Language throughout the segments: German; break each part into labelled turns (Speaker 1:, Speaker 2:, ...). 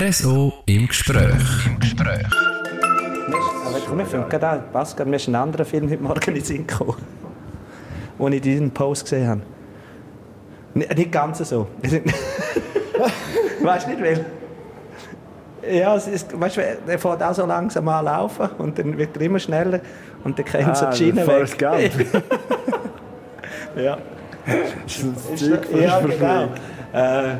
Speaker 1: RSO im Gespräch. Im Gespräch.
Speaker 2: Aber komm, wir fangen gerade an. Pascal, mir ist ein anderer Film heute Morgen in den Sinn gekommen, wo ich diesen Post gesehen habe. N nicht ganz so. weißt du nicht, weil... Ja, es ist, weißt du, der fährt auch so langsam an laufen und dann wird er immer schneller und dann kommt
Speaker 3: Ah,
Speaker 2: so die Schiene weg.
Speaker 3: Forrest Gump.
Speaker 2: ja.
Speaker 3: Das ist ein Zeug
Speaker 2: ja, genau. Äh,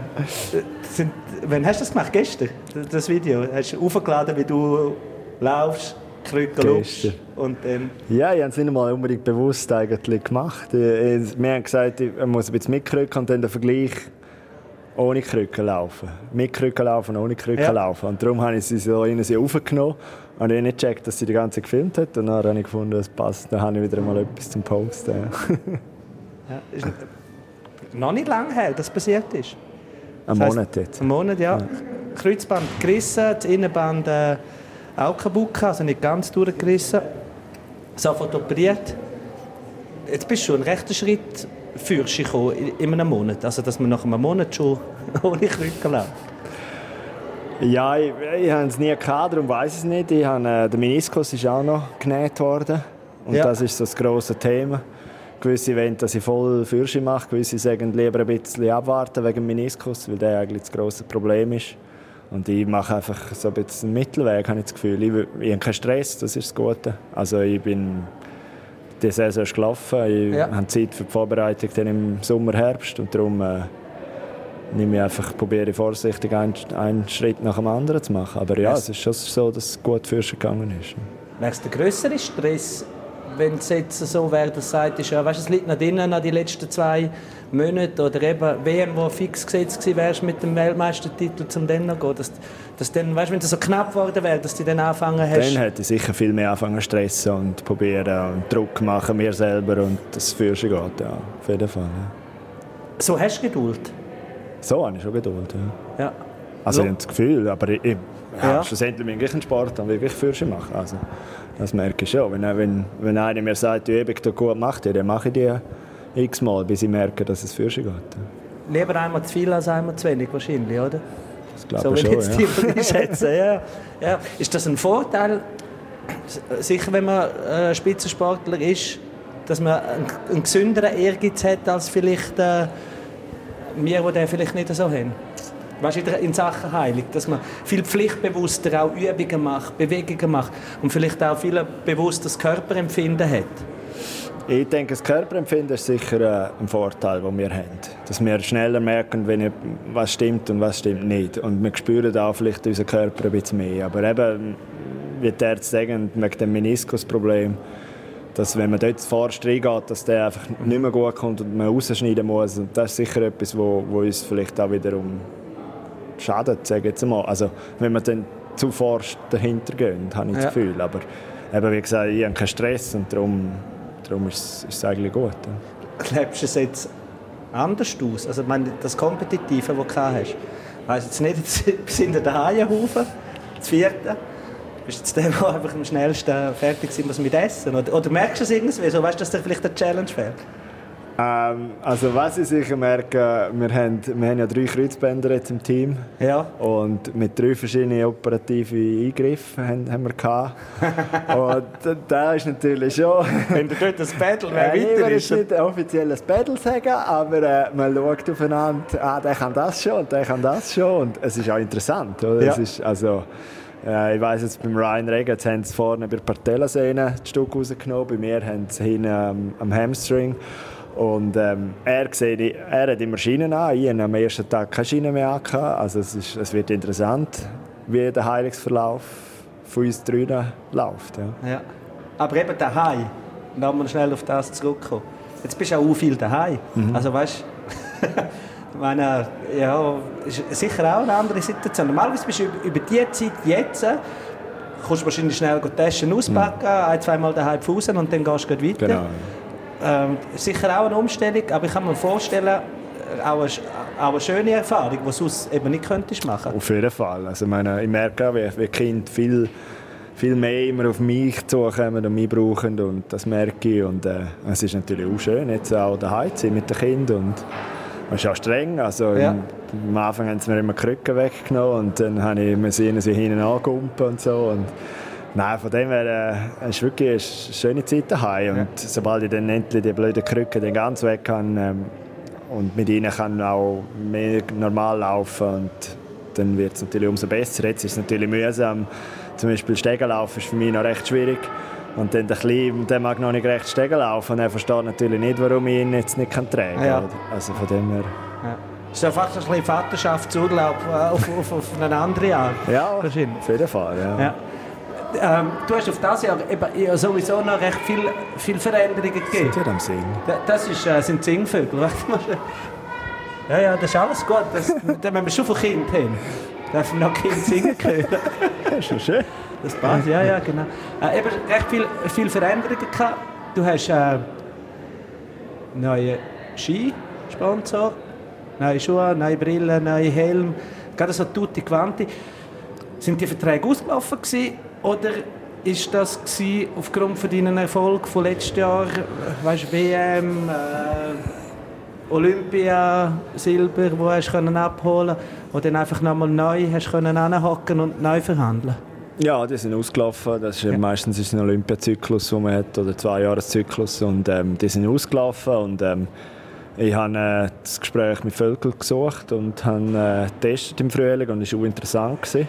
Speaker 2: wann hast du das gemacht? Gestern? Das- Video? Hast du aufgeladen, wie du laufst,
Speaker 3: Gestern.
Speaker 2: und dann...
Speaker 3: Ja, ich habe es nicht mal unbedingt bewusst eigentlich gemacht. Wir haben gesagt, ich muss ein bisschen mitrücken und dann den Vergleich ohne Krücken laufen. Mit Krücken laufen, ohne Krücken
Speaker 2: Ja.
Speaker 3: laufen. Und darum habe ich sie so in sie aufgenommen und ich habe nicht gecheckt, dass sie die ganze gefilmt hat. Und dann habe ich gefunden, es passt. Dann habe ich wieder mal etwas zum Posten.
Speaker 2: Ja, ist noch nicht lange her, dass das passiert ist.
Speaker 3: Ein Monat jetzt.
Speaker 2: Ein Monat, ja. Kreuzband gerissen, das Innenband äh, auch kaputt, also nicht ganz durchgerissen. Sofort operiert. Jetzt bist du schon einen rechten Schritt gekommen in- in einem Monat. Also, dass man nach einem Monat schon ohne Krücken läuft.
Speaker 3: Ja, ich, ich habe es nie gehabt, darum weiß ich es nicht. Ich habe, äh, der Meniskus ist auch noch genäht worden. Und
Speaker 2: Ja.
Speaker 3: das ist so das grosse Thema. Gewisse wollen, dass ich voll Fürsche mache, gewisse sagen lieber ein bisschen abwarten wegen Meniskus, weil der eigentlich das grosse Problem ist. Und ich mache einfach so ein bisschen einen Mittelweg, habe ich das Gefühl. Ich, ich habe keinen Stress, das ist das Gute. Also ich bin die Saison ist gelaufen. Ich
Speaker 2: Ja.
Speaker 3: habe Zeit für die Vorbereitung dann im Sommer, Herbst und darum äh, nehme ich einfach, probiere ich vorsichtig einen, einen Schritt nach dem anderen zu machen. Aber ja, es ist schon so, dass es gut für gegangen ist.
Speaker 2: Wäre es der größere Stress, wenn es jetzt so wäre, dass du sagst, ja, weißt, es liegt noch drinnen nach die letzten zwei Monate oder eben WM, wo fix gesetzt wärst mit dem Weltmeistertitel zum dann noch gehen, dass, dass dann, weißt, wenn es so knapp geworden wäre, dass du dann anfangen hast.
Speaker 3: Dann hätte ich sicher viel mehr anfangen stressen und probieren und Druck machen, mir selber und das sich geht, ja, auf jeden Fall. Ja.
Speaker 2: So hast du Geduld.
Speaker 3: So habe ich schon Geduld, ja.
Speaker 2: Ja.
Speaker 3: Also
Speaker 2: So.
Speaker 3: ich habe das Gefühl, aber ich, ich, ja, schlussendlich bin ich einen Sport dann wirklich für sich machen. Also, das merke ich schon. Wenn, wenn, wenn einer mir sagt, die Übung tut gut macht, dann mache ich die x-mal, bis ich merke, dass es für sich geht.
Speaker 2: Lieber einmal zu viel als einmal zu wenig, wahrscheinlich, oder?
Speaker 3: Das
Speaker 2: So
Speaker 3: glaube
Speaker 2: wie
Speaker 3: ich
Speaker 2: ich jetzt
Speaker 3: schon, ja.
Speaker 2: die schätze. Ja. Ja. Ist das ein Vorteil, sicher wenn man äh, Spitzensportler ist, dass man einen, einen gesünderen Ehrgeiz hat als vielleicht äh, wir, die den vielleicht nicht so haben? Weißt in Sachen Heilung, dass man viel pflichtbewusster auch Übungen macht, Bewegungen macht und vielleicht auch viel bewusstes Körperempfinden hat.
Speaker 3: Ich denke, das Körperempfinden ist sicher äh, ein Vorteil, den wir haben. Dass wir schneller merken, wenn was stimmt und was stimmt nicht. Und wir spüren auch vielleicht unseren Körper ein bisschen mehr. Aber eben, wie die Ärzte sagen, wegen dem Meniskusproblem, dass wenn man dort vorst reingeht, dass der einfach nicht mehr gut kommt und man rausschneiden muss. Und das ist sicher etwas, wo uns vielleicht auch wiederum schadet, sage ich jetzt mal. Also, wenn wir dann zu forst dahinter gehen, habe ich
Speaker 2: Ja.
Speaker 3: das Gefühl. Aber eben, wie gesagt, ich habe keinen Stress und darum, darum ist, es- ist es eigentlich gut. Ja.
Speaker 2: lebst du es jetzt anders aus? Also, ich meine, das Kompetitive, das du gehabt hast. Weiss jetzt nicht, jetzt bist du in der Haie-Haufen, das vierte. Bist du jetzt der, der einfach am schnellsten fertig sein muss mit Essen? Oder, oder merkst du es irgendwie so? Weißt du, dass dir vielleicht eine Challenge fehlt?
Speaker 3: Ähm, also was ich sicher merke, wir haben, wir haben ja drei Kreuzbänder jetzt im Team
Speaker 2: Ja.
Speaker 3: und mit drei verschiedenen operativen Eingriffen haben, haben wir gehabt. und da ist natürlich schon...
Speaker 2: Wenn du dort das Battle
Speaker 3: Äh, ich will jetzt nicht offiziell ein Battle sagen, aber äh, man schaut aufeinander, ah, der kann das schon und der kann das schon. Und es ist auch interessant. Oder?
Speaker 2: Ja.
Speaker 3: Es ist, also, äh, ich weiss jetzt beim Ryan Regen, haben sie vorne bei der Patellasehne das Stück rausgenommen, bei mir haben sie hinten ähm, am Hamstring. Und ähm, er, sieht, er hat immer Schienen an, ich habe am ersten Tag keine Schienen mehr angehabt. Also es, ist, es wird interessant, wie der Heilungsverlauf von uns drinnen läuft. Ja.
Speaker 2: Ja. Aber eben daheim, lass mal schnell auf das zurückkommen. Jetzt bist du auch viel daheim. Also weißt meine, ja, ist sicher auch eine andere Situation. Normalerweise bist du über, die Zeit jetzt, kommst du wahrscheinlich schnell die Taschen auspacken, ein, zweimal daheim Fußen und dann gehst du weiter.
Speaker 3: Genau.
Speaker 2: Ähm, sicher auch eine Umstellung, aber ich kann mir vorstellen, äh, auch eine, auch eine schöne Erfahrung, die du sonst eben nicht könntest machen.
Speaker 3: Auf jeden Fall. Also, ich, meine, ich merke auch, wie, wie Kinder viel, viel mehr immer auf mich zukommen und mich brauchen. Und das merke ich. Und äh, es ist natürlich auch schön, jetzt auch daheim zu sein mit den Kindern. Und das ist auch streng. Also
Speaker 2: Ja.
Speaker 3: im, am Anfang haben sie mir immer die Krücken weggenommen und dann habe ich mir sie hinten angumpen und so. Und Nein, von dem her äh, es ist wirklich eine schöne Zeit daheim. Und sobald ich dann endlich die blöden Krücken dann ganz weg kann ähm, und mit ihnen kann auch mehr normal laufen und dann wird es natürlich umso besser. Jetzt ist es natürlich mühsam. Zum Beispiel Stegenlaufen ist für mich noch recht schwierig. Und dann der Kleine, der mag noch nicht recht Stegen laufen und er versteht natürlich nicht, warum ich ihn jetzt nicht kann tragen kann.
Speaker 2: Ja.
Speaker 3: Also von dem her...
Speaker 2: Ja. Ist ja fast ein bisschen Vaterschaftsurlaub äh, auf, auf, auf eine andere Art.
Speaker 3: Ja, auf jeden Fall. Ja.
Speaker 2: Ja. Ähm, du hast auf das Jahr eben, ja, sowieso noch recht viel, viel Veränderungen gegeben.
Speaker 3: Sind wir am Singen?
Speaker 2: Da- Das ist, äh, sind Singvögel. Ja, ja, das ist alles gut. Das, wenn wir schon von Kind haben, dürfen wir noch Kind singen können.
Speaker 3: Das ist schon schön.
Speaker 2: Das passt, ja, ja, genau. Äh, eben recht viel, viel Veränderungen gehabt. Du hast äh, neue Skisponsor, neue Schuhe, neue Brillen, neue Helm, gerade so tutti quanti. Sind die Verträge ausgelaufen gewesen, oder ist das gewesen, aufgrund von deinen Erfolg von letztes Jahr, äh, weißt, WM, äh, Olympia, Silber, wo hast du können abholen, wo dann einfach nochmal neu hast können anhocken und neu verhandeln?
Speaker 3: Ja, die sind ausgelaufen. Das ist,
Speaker 2: Ja.
Speaker 3: Meistens ist es ein Olympiazyklus, den man hat, oder zwei Jahreszyklus und ähm, die sind ausgelaufen und ähm, ich habe äh, das Gespräch mit Völkel gesucht und habe äh, getestet im Frühling und es war auch interessant. Gewesen.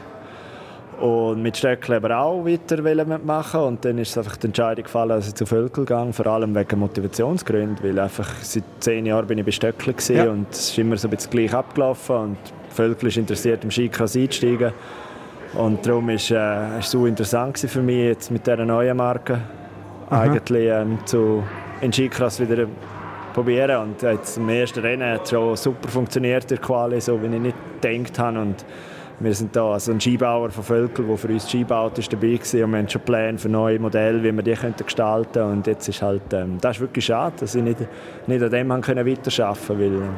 Speaker 3: Und mit Stöckli aber auch weiter machen. Und dann ist es einfach die Entscheidung gefallen, dass ich zu Völkel gehe, vor allem wegen Motivationsgründen, weil einfach seit zehn Jahren bin ich bei Stöckli
Speaker 2: Ja.
Speaker 3: und es ist immer so ein bisschen gleich abgelaufen. Und Völkel ist interessiert im Skicross einzusteigen. Und darum ist äh, es so interessant für mich jetzt mit dieser neuen Marke eigentlich ähm, zu in Skicross wieder probieren. Und jetzt im ersten Rennen hat es schon super funktioniert der Quali, so wie ich nicht gedacht habe. Und wir sind da also ein Skibauer von Völkel, der für uns Skibaut ist dabei war und wir haben schon Pläne für neue Modelle, wie wir die könnten gestalten und jetzt ist halt, ähm, das ist wirklich schade, dass ich nicht, nicht an dem haben können weiterarbeiten konnte, weil ähm,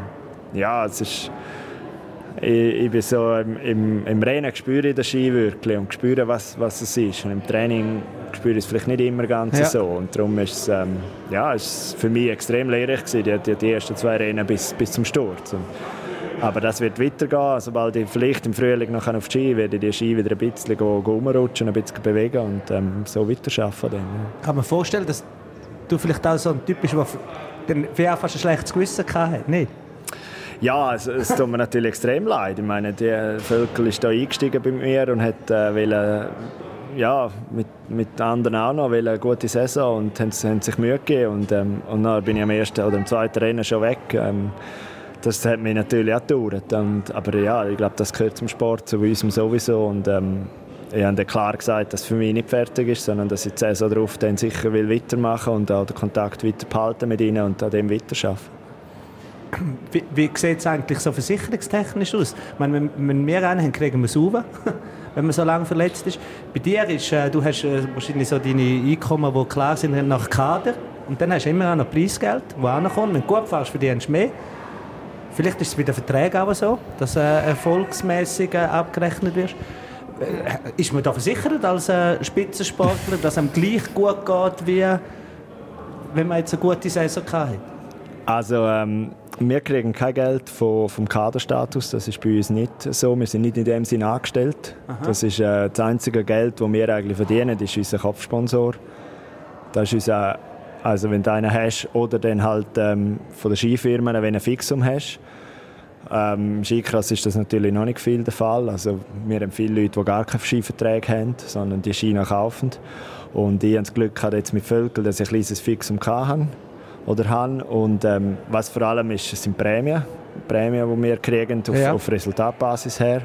Speaker 3: ja, es ist ich, ich bin so im, im, im Rennen spüre ich den Ski wirklich und spüre, was, was es ist. Und im Training spüre ich es vielleicht nicht immer ganz
Speaker 2: Ja.
Speaker 3: so. Und darum ist es, ähm, ja, ist für mich extrem lehrreich gewesen, die, die, die ersten zwei Rennen bis, bis zum Sturz. Und, aber das wird weitergehen. Sobald ich vielleicht im Frühling noch auf die Ski werde ich die Ski wieder ein bisschen rumrutschen, ein bisschen bewegen und ähm, so weiterarbeiten. Dann, ja.
Speaker 2: Kann man vorstellen, dass du vielleicht auch so ein Typ bist, der dann auch fast ein schlechtes Gewissen hatte? Nicht?
Speaker 3: Ja, es, es tut mir natürlich extrem leid. Ich meine, der Völkel ist da eingestiegen bei mir und hat äh, wollen, ja, mit, mit anderen auch noch eine gute Saison und haben, haben sich Mühe gegeben. Und, ähm, und dann bin ich am ersten oder am zweiten Rennen schon weg. Ähm, das hat mich natürlich auch gedauert. Und, aber ja, ich glaube, das gehört zum Sport, zu uns sowieso. Und, ähm, ich habe dann klar gesagt, dass es für mich nicht fertig ist, sondern dass ich die Saison darauf dann sicher will weitermachen und auch den Kontakt weiter behalten mit ihnen und an dem weiterarbeiten.
Speaker 2: Wie, wie sieht es eigentlich so versicherungstechnisch aus? Ich meine, wenn, wenn wir einen haben, kriegen wir es rauf, wenn man so lange verletzt ist. Bei dir ist, äh, du hast äh, wahrscheinlich so deine Einkommen, die klar sind, nach Kader. Und dann hast du immer auch noch Preisgeld, das ankommt. Wenn du gut fährst, verdienst du mehr. Vielleicht ist es bei den Verträgen auch so, dass äh, erfolgsmäßig äh, abgerechnet wird. Äh, Ist man da versichert als äh, Spitzensportler, dass einem gleich gut geht, wie wenn man jetzt eine gute Saison hatte?
Speaker 3: Also ähm, wir kriegen kein Geld von, vom Kaderstatus, das ist bei uns nicht so. Wir sind nicht in dem Sinne angestellt. Das ist äh, das einzige Geld, das wir eigentlich verdienen, ist unser Kopfsponsor. Das ist unser, also wenn du einen hast oder dann halt ähm, von den Skifirmen, wenn du ein Fixum hast. Ähm, Im Skicross ist das natürlich noch nicht viel der Fall. Also, wir haben viele Leute, die gar keine Skiverträge haben, sondern die Ski noch kaufen. Und ich habe das Glück gehabt, jetzt mit Völkel, dass ich ein kleines Fixum hatte oder haben. Und ähm, was vor allem ist, sind Prämien. Prämien, die wir kriegen auf,
Speaker 2: Ja.
Speaker 3: auf Resultatbasis her.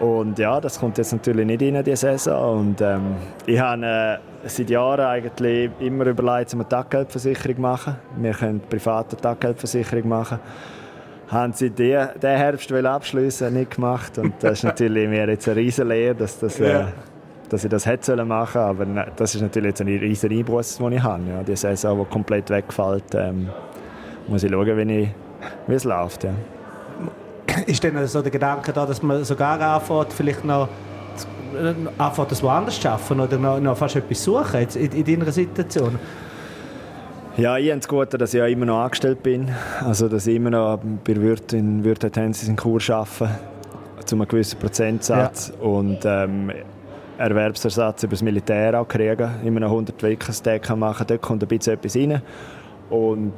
Speaker 3: Und ja, das kommt jetzt natürlich nicht in die Saison. Und ähm, ich habe äh, seit Jahren eigentlich immer überlegt, eine Taggeldversicherung zu machen. Wir können private Taggeldversicherung machen. Haben sie die, den Herbst wollen abschliessen, nicht gemacht. Und das ist natürlich mir jetzt eine riesen Lehre, dass, das, äh,
Speaker 2: Ja.
Speaker 3: dass ich das hätte sollen machen Aber ne, das ist natürlich jetzt eine riesen Einbuße, die ich habe. Ja, die Saison, die komplett wegfällt, ähm, muss ich schauen, wie, ich, wie es läuft. Ja.
Speaker 2: ist dann so der Gedanke da, dass man sogar anfängt, vielleicht noch äh, anfängt, das woanders zu schaffen oder noch, noch fast etwas suchen jetzt in, in deiner Situation?
Speaker 3: Ja, ich habe das Gute, dass ich ja immer noch angestellt bin. Also, dass ich immer noch bei Wirt in Wirt Tensis in Kur arbeite, zu einem gewissen Prozentsatz. Ja. Und ähm, Erwerbsersatz über das Militär auch kriegen. Immer noch 100 Wickelstack machen, dort kommt ein bisschen etwas rein. Und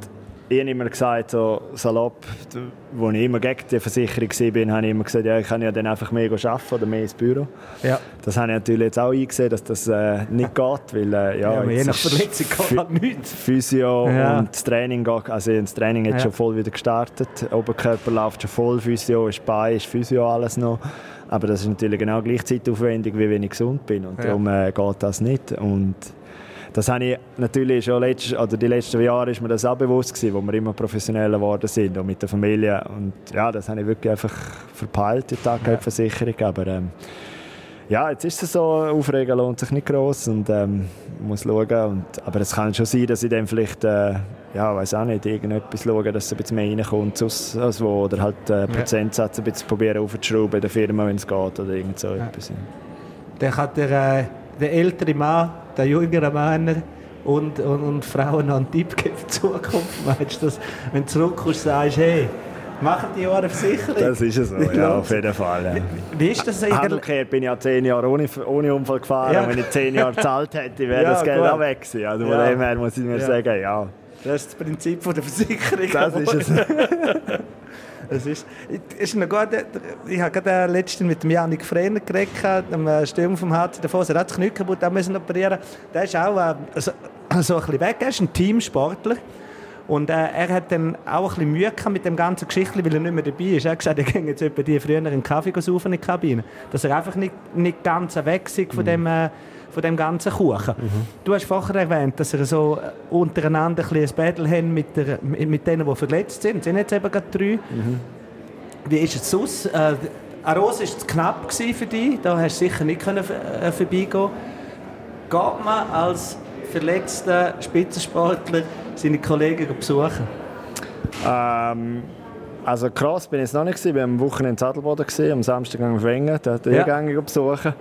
Speaker 3: ich habe immer gesagt, so salopp, als ich immer gegen die Versicherung war, habe ich immer gesagt, ja, ich kann ja dann einfach mehr arbeiten oder mehr ins Büro. Ja. Das habe ich natürlich jetzt auch eingesehen, dass das äh, nicht geht, weil äh, ja,
Speaker 2: ja je nach Verletzung geht halt nichts.
Speaker 3: Physio ja. und das Training, also das Training hat ja. schon voll wieder gestartet, Oberkörper läuft schon voll, Physio ist bei, ist Physio alles noch. Aber das ist natürlich genau gleichzeitig aufwendig, wie wenn ich gesund bin und ja. darum äh, geht das nicht. Und das habe ich natürlich schon letzt, oder die letzten Jahre ist mir das auch bewusst gewesen, wo wir immer professioneller geworden sind und mit der Familie und ja, das habe ich wirklich einfach verpeilt, die Taggeldversicherung, ja. aber ähm, ja, jetzt ist es so, Aufregen lohnt sich nicht groß und ähm, muss schauen. Und, aber es kann schon sein, dass ich dann vielleicht, äh, ja, weiß auch nicht, irgendetwas schaue, dass es ein bisschen mehr reinkommt als, als wo, oder halt äh, Prozentsatz ein bisschen probieren aufzuschrauben in der Firma, wenn es geht oder irgend so ja. etwas.
Speaker 2: Dann hat der, äh, der ältere Mann den jüngeren Männern und, und, und Frauen noch einen Tipp geben für die Zukunft? Meinst du, dass, wenn du zurückkommst, sagst, hey, machen die Jahre Versicherung?
Speaker 3: Das ist es so, ja, auf jeden Fall. Ja.
Speaker 2: Wie, wie ist das
Speaker 3: eigentlich? Umgekehrt bin ich ja zehn Jahre ohne, ohne Unfall gefahren. Ja. Wenn ich zehn Jahre gezahlt hätte, wäre ja, das Geld gut. auch weg gewesen. Also von dem her muss ich mir sagen, ja.
Speaker 2: Das ist das Prinzip von der Versicherung.
Speaker 3: Das ist es.
Speaker 2: Es ist, ist noch gut, ich habe gerade letztens mit dem Janik Frehner geredet, dem Stürmer vom HC davon, er hat das Knie kaputt, auch müssen operieren. Der ist auch äh, so, so ein bisschen weg, er ist ein Teamsportler. Und äh, er hat dann auch ein bisschen Mühe mit dem ganzen Geschichte, weil er nicht mehr dabei ist. Er hat gesagt, er ging jetzt etwa die früher einen Kaffee saufen in die Kabine. Dass er einfach nicht, nicht ganz weg ist von mhm. dem... Äh, von dem ganzen Kuchen. Mhm. Du hast vorher erwähnt, dass ihr so äh, untereinander ein, ein Battle haben mit, der, mit denen, die verletzt sind. Sind jetzt eben gerade drei. Mhm. Wie ist es sonst? Äh, Aros war es knapp für dich, da hast du sicher nicht können, äh, vorbeigehen Geht man als verletzter Spitzensportler seine Kollegen besuchen?
Speaker 3: Ähm, also krass bin ich jetzt noch nicht. Ich war am Wochenende in Sadelboden, am Samstag in Wengen, da ja. besuchen.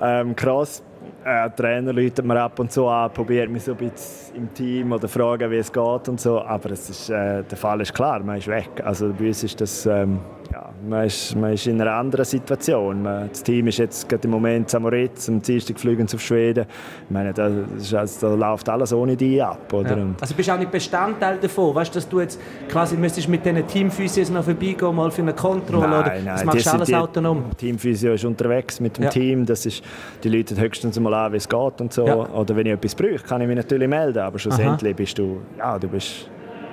Speaker 3: Ähm, krass äh, Trainer läutet mir ab und zu an, probiert mich so ein bisschen im Team oder fragen, wie es geht und so. Aber es ist, äh, der Fall ist klar, man ist weg. Also bei uns ist das, ähm, ja, man, ist, man ist in einer anderen Situation. Man, das Team ist jetzt gerade im Moment Samoritz, am Dienstag fliegen sie auf Schweden. Ich meine, da, also, da läuft alles ohne die ab. Oder? Ja.
Speaker 2: Also bist du auch nicht Bestandteil davon? Weißt du, dass du jetzt quasi müsstest mit diesen Teamphysios noch vorbeigehen, mal für eine Kontrolle? Nein, oder? Nein, das machst du alles die, autonom?
Speaker 3: Teamphysio ist unterwegs mit dem ja. Team. Das ist, die Leute höchstens mal an, wie es geht und so. Ja. Oder wenn ich etwas brauche, kann ich mich natürlich melden. Aber schlussendlich Aha. bist du, ja, du bist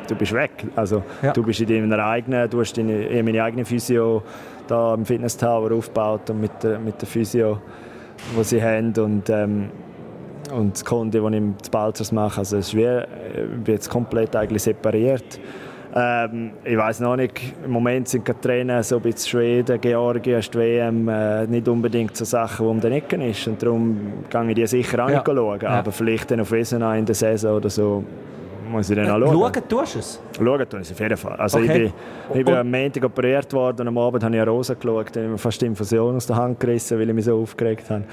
Speaker 3: du bist weg. Also, ja. Du bist in deiner eigenen, du hast deine, meine eigene Physio da im Fitness Tower aufgebaut und mit der, mit der Physio, die sie haben und, ähm, und das Kunde, das ich im Balzers mache. Also es ist wie, äh, jetzt komplett eigentlich separiert. Ähm, ich weiß noch nicht, im Moment sind die Trainer so ein bisschen Schweden, Georgien, die WM äh, nicht unbedingt so Sachen, die um den Ecken ist und darum gehe ich die sicher ja. schauen, ja. aber vielleicht dann auf Wiesenau in der Saison oder so muss ich dann auch
Speaker 2: schauen. Schauen tust du es?
Speaker 3: Schauen tue ich es auf jeden Fall. Also okay. ich bin, ich bin am Montag operiert worden und am Abend habe ich eine Rose geschaut. Dann habe ich fast die Infusion aus der Hand gerissen, weil ich mich so aufgeregt habe.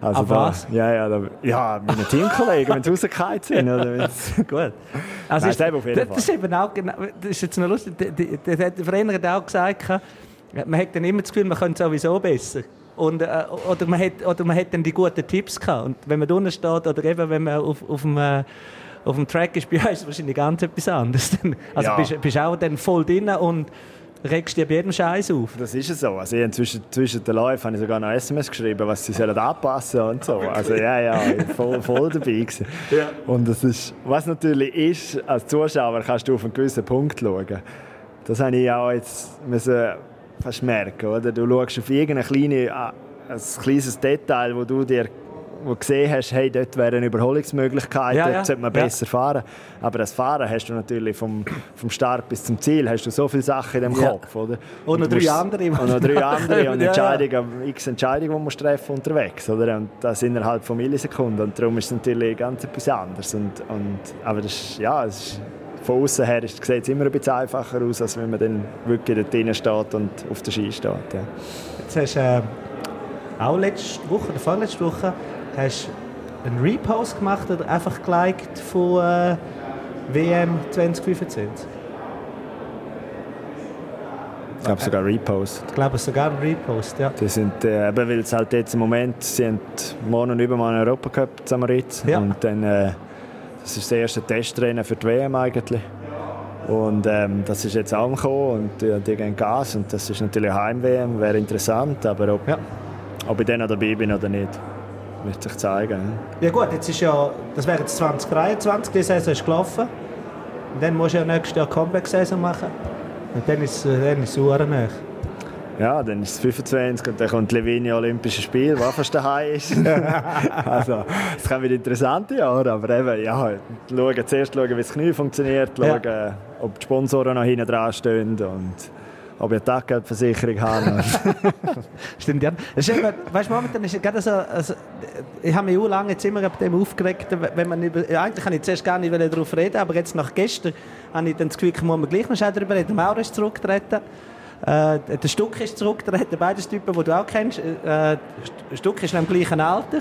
Speaker 2: Also Aber was?
Speaker 3: Ja, ja, da, ja meine Teamkollegen, wenn sie rausgefallen sind. Oder
Speaker 2: Gut. Also Nein, ist, auf jeden das, ist eben auch das ist jetzt noch lustig, der Trainer hat auch gesagt, man hat dann immer das Gefühl, man könnte sowieso besser. Und, äh, oder, man hat, oder man hat dann die guten Tipps gehabt. Und wenn man unten steht, oder eben wenn man auf, auf dem... Äh, auf dem Track ist bei uns wahrscheinlich ganz etwas anderes. Also ja. bist, bist auch dann voll drin und regst dir bei jedem Scheiß auf.
Speaker 3: Das ist es so. Also ich zwischen, zwischen den Läufen habe ich sogar noch SMS geschrieben, was sie sollen anpassen und so. Also ja, ja, voll, voll dabei gewesen. ja. Und das ist, was natürlich ist, als Zuschauer kannst du auf einen gewissen Punkt schauen. Das habe ich auch jetzt müssen fast merken, oder? Du schaust auf irgendein kleine, ein kleines Detail, wo du dir wo du gesehen hast, hey, dort wäre eine Überholungsmöglichkeit, ja, dort ja. sollte man besser ja. fahren. Aber das Fahren hast du natürlich vom, vom Start bis zum Ziel hast du so viele Sachen in dem Kopf, oder?
Speaker 2: Und, noch drei andere.
Speaker 3: Und noch drei andere und Entscheidungen, x Entscheidungen, die man treffen unterwegs, oder? Und das innerhalb von Millisekunden. Und darum ist es natürlich ganz etwas anderes. Und, und, aber das ist, ja, es ist, von außen her sieht es immer ein bisschen einfacher aus, als wenn man dann wirklich dort drinnen steht und auf der Ski steht. Ja.
Speaker 2: Jetzt hast du äh, auch letzte Woche oder vorletzte Woche hast einen Repost gemacht oder einfach geliked von, äh, WM 2025?
Speaker 3: Ich glaube sogar Repost.
Speaker 2: Ich glaube sogar Repost, ja.
Speaker 3: Die sind, äh, eben, weil es halt jetzt im Moment sind morgen und übermorgen Europacup Samarit
Speaker 2: Ja.
Speaker 3: und dann äh, das ist das erste Testrennen für die WM eigentlich und ähm, das ist jetzt auch gekommen und äh, die gehen Gas und das ist natürlich Heim-WM, wäre interessant, aber ob,
Speaker 2: Ja.
Speaker 3: ob ich dann noch dabei bin oder nicht, wird sich zeigen.
Speaker 2: Ja gut, jetzt ist ja, das wäre jetzt 2023, die Saison ist gelaufen. Und dann musst du ja nächstes Jahr Comeback-Saison machen. Und dann ist, äh, dann ist es nahe.
Speaker 3: Ja, dann ist es 25 und dann kommt Levini Olympische Spiel, was fast daheim ist. also, es kann wieder interessante Jahre, aber eben, ja, schauen, zuerst schauen, wie das Knie funktioniert,
Speaker 2: Ja.
Speaker 3: schauen, ob die Sponsoren noch hinten dran stehen und ob ich eine Taggeldversicherung habe.
Speaker 2: Stimmt, ja. Das ist eben, weißt du, momentan ist gerade so, also, ich habe mich auch lange jetzt immer ab dem aufgeregt, wenn man über, ja, eigentlich kann ich zuerst gar nicht darauf reden, aber jetzt nach gestern habe ich dann das Gefühl, muss man gleich noch schnell darüber reden. Mauro ist zurückgetreten, äh, der Stuck ist zurückgetreten, beides Typen, die du auch kennst. Äh, Stuck ist im gleichen Alter.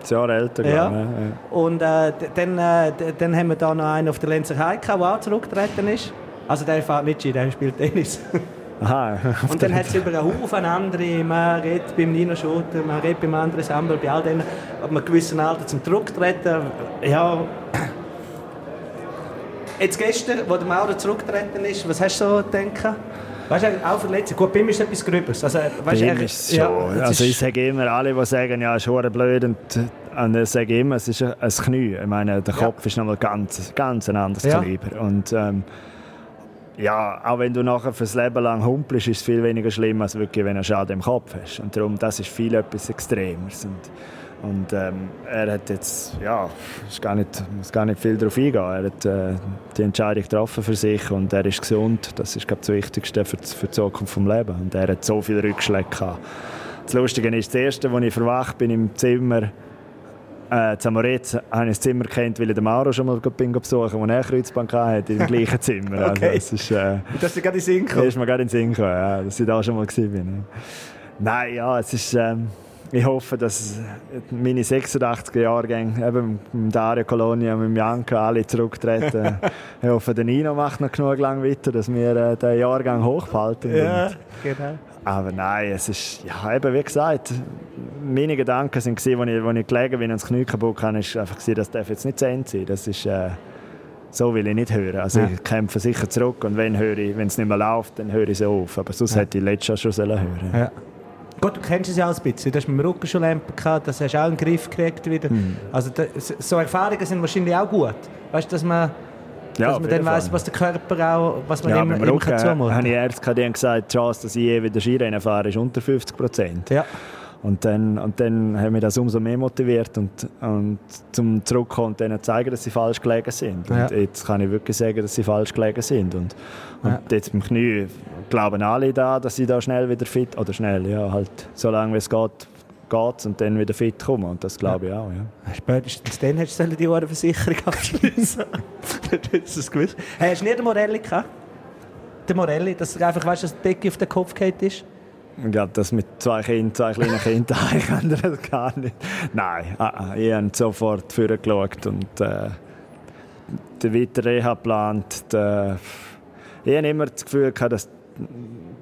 Speaker 3: Das Jahr älter,
Speaker 2: Ja.
Speaker 3: glaube ich.
Speaker 2: Und äh, dann, äh, dann haben wir da noch einen auf der Lenzer Heike, der auch zurückgetreten ist. Also der fährt nicht Ski, der spielt Tennis.
Speaker 3: Ja. Aha.
Speaker 2: Und dann hat es über einen Haufen andere, man redet beim Nino Schotter, man redet beim anderen Sammler, bei all denen, ab einem gewissen Alter zum Zurücktreten. Ja, jetzt gestern, wo der Maurer zurückgetreten ist, was hast du so gedacht? Weißt du, auch Verletzung. Gut, bei ihm ist etwas Gröbers. Also, weißt
Speaker 3: Bei
Speaker 2: du,
Speaker 3: ihm ist es
Speaker 2: ja,
Speaker 3: schon.
Speaker 2: es
Speaker 3: also ich sage immer, alle, die sagen, ja, ist verdammt blöd, und, und ich sage immer, es ist ein Knie. Ich meine, der
Speaker 2: Ja.
Speaker 3: Kopf ist nochmal ganz, ganz ein anderes
Speaker 2: Ja.
Speaker 3: Kaliber. Und ähm, ja, auch wenn du nachher fürs Leben lang humpelst, ist es viel weniger schlimm, als wirklich, wenn du Schaden im Kopf hast. Und darum, das ist viel etwas Extremes. Und, und ähm, er hat jetzt, ja, ist gar nicht, muss gar nicht viel darauf eingehen. Er hat äh, die Entscheidung getroffen für sich und er ist gesund. Das ist, glaube ich, das Wichtigste für, die- für die Zukunft des Lebens. Und er hat so viele Rückschläge gehabt. Das Lustige ist, das Erste, als ich verwacht bin im Zimmer, äh, Zamoretz, habe ich das Zimmer kennt, weil ich den Mauro schon mal bin besuchen, wo er Kreuzbank hatte, im gleichen Zimmer. Also,
Speaker 2: Okay.
Speaker 3: es ist, äh,
Speaker 2: Das ist gerade in den Sinn gekommen.
Speaker 3: ist mir gerade in den Sinn gekommen, ja, dass ich da schon mal. Ja. Nein, ja, es ist... Ähm, ich hoffe, dass meine 86er Jahrgänge, eben mit Dario Colonia und mit Janko, alle zurücktreten. ich hoffe, der Nino macht noch genug lang weiter, dass wir äh, den Jahrgang hochhalten.
Speaker 2: Ja, genau.
Speaker 3: aber nein, es ist, ja, eben wie gesagt, meine Gedanken sind gewesen, als ich, als ich gelegen bin und das Knie kaputt hatte, ist einfach gewesen, das darf jetzt nicht zu Ende sein. Das ist, äh, so will ich nicht hören. Also
Speaker 2: Ja.
Speaker 3: ich kämpfe sicher zurück und wenn höre ich, wenn es nicht mehr läuft, dann höre ich es auf. Aber sonst
Speaker 2: Ja.
Speaker 3: hätte ich letztes Jahr schon sollen hören.
Speaker 2: Ja. Gut, du kennst es ja auch ein bisschen. Du hast mit dem Rücken schon Lampen gehabt, das hast du auch in den Griff gekriegt wieder.
Speaker 3: Mhm.
Speaker 2: Also da, so Erfahrungen sind wahrscheinlich auch gut. Weißt du, dass man,
Speaker 3: Ja,
Speaker 2: dass man dann weiss, was der Körper auch, was man
Speaker 3: Ja,
Speaker 2: immer, immer
Speaker 3: Rücken
Speaker 2: kann
Speaker 3: habe
Speaker 2: zumuten
Speaker 3: ich Ärzte gehabt, die haben gesagt, die Chance, dass ich je wieder Skirennen fahre, ist unter 50 Prozent.
Speaker 2: Ja.
Speaker 3: Und dann, und dann hat mich das umso mehr motiviert und, und zum Zurückkommen und denen zeigen, dass sie falsch gelegen sind. Und
Speaker 2: Ja.
Speaker 3: jetzt kann ich wirklich sagen, dass sie falsch gelegen sind. Und, und
Speaker 2: Ja.
Speaker 3: jetzt beim Knie glauben alle da, dass sie da schnell wieder fit, oder schnell, ja, halt so lange wie es geht, geht's und dann wieder fit kommen. Und das glaube ich auch, ja.
Speaker 2: Spätestens dann hättest du die Ohrenversicherung abschließen Dann hättest du es gewusst. Hey, hast du nie den Morelli gehabt? Der Morelli, dass du einfach weißt, dass die Decke auf den Kopf gefallen ist?
Speaker 3: Ich glaube, das mit zwei Kindern, zwei kleinen Kindern, ich kann das gar nicht. Nein, ah, ah, ich habe sofort vorgeschaut und äh, den weiteren Reha geplant. Der, ich habe immer das Gefühl gehabt, dass,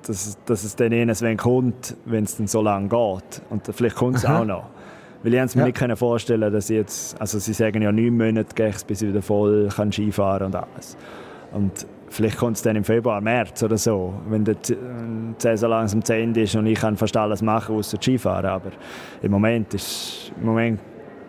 Speaker 3: dass, dass es dann irgendwann kommt, wenn es dann so lange geht. Und vielleicht kommt es auch noch. Weil ich es mir
Speaker 2: Ja.
Speaker 3: nicht vorstellen dass ich jetzt, also sie sagen ja neun Monate gehe ich, bis ich wieder voll kann Skifahren und alles. Und vielleicht kommt es dann im Februar, März oder so, wenn die Saison langsam zu Ende ist und ich kann fast alles machen, außer Skifahren. Aber im Moment ist, im Moment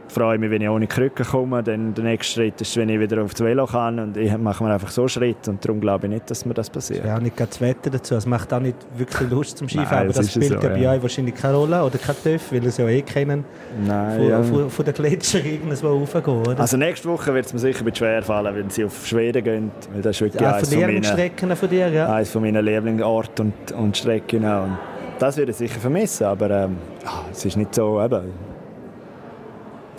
Speaker 3: freue ich mich, wenn ich ohne Krücke komme. Dann der nächste Schritt ist, wenn ich wieder aufs Velo kann und ich mache mir einfach so Schritt und darum glaube ich nicht, dass mir das passiert.
Speaker 2: Ja, auch nicht das Wetter dazu. Es macht auch nicht wirklich Lust zum Skifahren.
Speaker 3: Nein,
Speaker 2: aber
Speaker 3: das
Speaker 2: spielt
Speaker 3: so,
Speaker 2: ja bei euch wahrscheinlich keine Rolle oder kein TÜV, weil ihr es ja eh kennen,
Speaker 3: Nein,
Speaker 2: von,
Speaker 3: ja.
Speaker 2: von, von den Gletscher irgendwo raufgehen, oder?
Speaker 3: Also nächste Woche wird es mir sicher schwer fallen, wenn sie auf Schweden gehen, weil das ist wirklich
Speaker 2: ja,
Speaker 3: eines
Speaker 2: von
Speaker 3: meinen,
Speaker 2: von dir, ja.
Speaker 3: eines von meinen Lieblingsorten und, und Strecken. Und das würde ich sicher vermissen, aber ähm, ja, es ist nicht so, eben,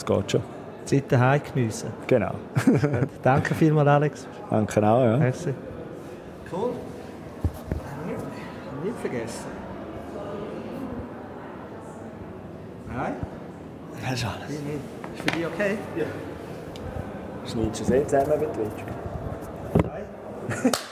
Speaker 3: geht schon.
Speaker 2: Die Zeit daheim geniessen.
Speaker 3: Genau.
Speaker 2: Danke vielmals, Alex.
Speaker 3: Danke auch, ja.
Speaker 2: Merci. Cool. Nicht vergessen. Nein?
Speaker 3: Das ist alles.
Speaker 2: Ist für dich okay?
Speaker 3: Schneidest du es eh zusammen mit Twitch?